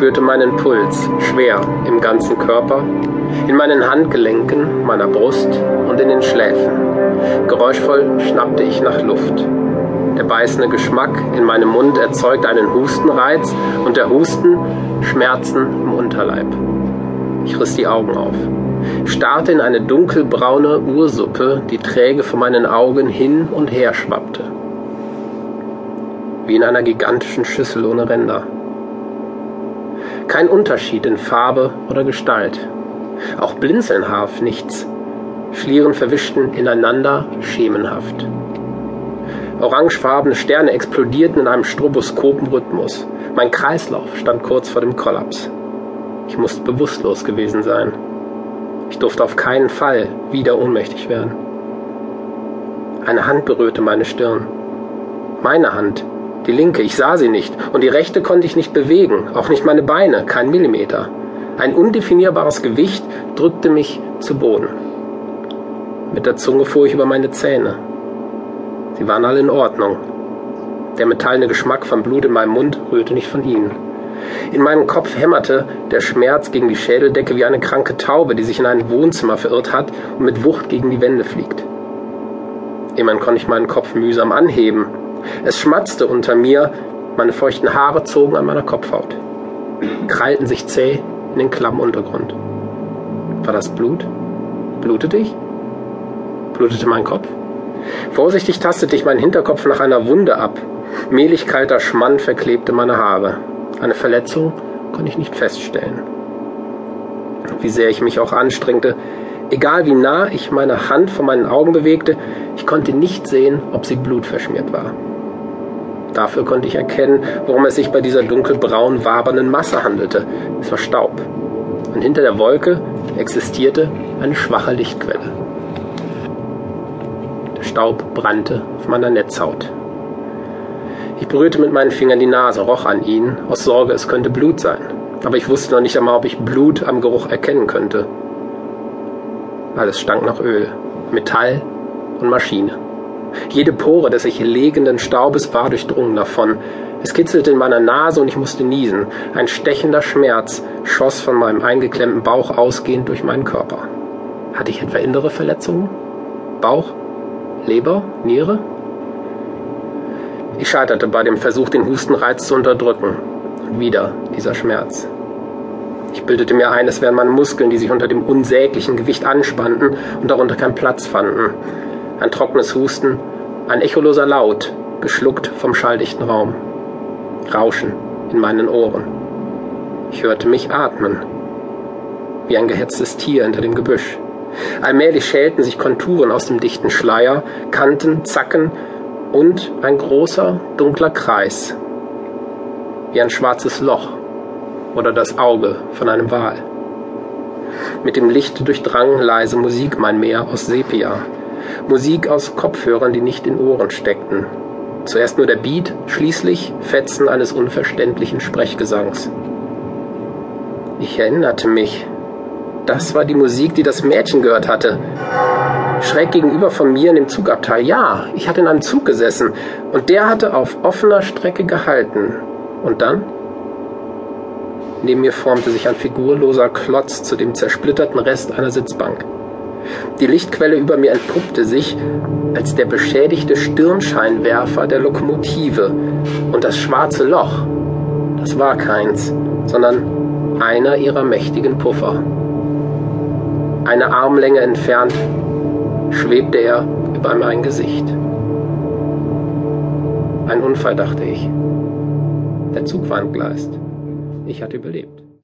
spürte meinen Puls, schwer im ganzen Körper, in meinen Handgelenken, meiner Brust und in den Schläfen. Geräuschvoll schnappte ich nach Luft. Der beißende Geschmack in meinem Mund erzeugt einen Hustenreiz und der Husten Schmerzen im Unterleib. Ich riss die Augen auf, starrte in eine dunkelbraune Ursuppe, die träge vor meinen Augen hin und her schwappte. Wie in einer gigantischen Schüssel ohne Ränder. Kein Unterschied in Farbe oder Gestalt. Auch Blinzeln half nichts. Schlieren verwischten ineinander schemenhaft. Orangefarbene Sterne explodierten in einem Stroboskopenrhythmus. Mein Kreislauf stand kurz vor dem Kollaps. Ich musste bewusstlos gewesen sein. Ich durfte auf keinen Fall wieder ohnmächtig werden. Eine Hand berührte meine Stirn. Meine Hand, die linke, ich sah sie nicht, und die rechte konnte ich nicht bewegen, auch nicht meine Beine, kein Millimeter. Ein undefinierbares Gewicht drückte mich zu Boden. Mit der Zunge fuhr ich über meine Zähne. Sie waren alle in Ordnung. Der metallene Geschmack von Blut in meinem Mund rührte nicht von ihnen. In meinem Kopf hämmerte der Schmerz gegen die Schädeldecke wie eine kranke Taube, die sich in ein Wohnzimmer verirrt hat und mit Wucht gegen die Wände fliegt. Immerhin konnte ich meinen Kopf mühsam anheben. Es schmatzte unter mir, meine feuchten Haare zogen an meiner Kopfhaut, krallten sich zäh in den klammen Untergrund. War das Blut? Blutete ich? Blutete mein Kopf? Vorsichtig tastete ich meinen Hinterkopf nach einer Wunde ab. Mehlig kalter Schmand verklebte meine Haare. Eine Verletzung konnte ich nicht feststellen. Wie sehr ich mich auch anstrengte, egal wie nah ich meine Hand vor meinen Augen bewegte, ich konnte nicht sehen, ob sie blutverschmiert war. Dafür konnte ich erkennen, worum es sich bei dieser dunkelbraun wabernden Masse handelte. Es war Staub. Und hinter der Wolke existierte eine schwache Lichtquelle. Der Staub brannte auf meiner Netzhaut. Ich berührte mit meinen Fingern die Nase, roch an ihn, aus Sorge, es könnte Blut sein. Aber ich wusste noch nicht einmal, ob ich Blut am Geruch erkennen könnte. Alles stank nach Öl, Metall und Maschine. Jede Pore des sich legenden Staubes war durchdrungen davon. Es kitzelte in meiner Nase und ich musste niesen. Ein stechender Schmerz schoss von meinem eingeklemmten Bauch ausgehend durch meinen Körper. Hatte ich etwa innere Verletzungen? Bauch? Leber? Niere? Ich scheiterte bei dem Versuch, den Hustenreiz zu unterdrücken. Und wieder dieser Schmerz. Ich bildete mir ein, es wären meine Muskeln, die sich unter dem unsäglichen Gewicht anspannten und darunter keinen Platz fanden. Ein trockenes Husten, ein echoloser Laut, geschluckt vom schalldichten Raum. Rauschen in meinen Ohren. Ich hörte mich atmen, wie ein gehetztes Tier hinter dem Gebüsch. Allmählich schälten sich Konturen aus dem dichten Schleier, Kanten, Zacken, und ein großer, dunkler Kreis, wie ein schwarzes Loch oder das Auge von einem Wal. Mit dem Licht durchdrang leise Musik mein Meer aus Sepia, Musik aus Kopfhörern, die nicht in Ohren steckten. Zuerst nur der Beat, schließlich Fetzen eines unverständlichen Sprechgesangs. Ich erinnerte mich, das war die Musik, die das Mädchen gehört hatte. Schräg gegenüber von mir in dem Zugabteil. Ja, ich hatte in einem Zug gesessen und der hatte auf offener Strecke gehalten. Und dann? Neben mir formte sich ein figurloser Klotz zu dem zersplitterten Rest einer Sitzbank. Die Lichtquelle über mir entpuppte sich als der beschädigte Stirnscheinwerfer der Lokomotive. Und das schwarze Loch, das war keins, sondern einer ihrer mächtigen Puffer. Eine Armlänge entfernt schwebte er über mein Gesicht. Ein Unfall, dachte ich. Der Zug war entgleist. Ich hatte überlebt.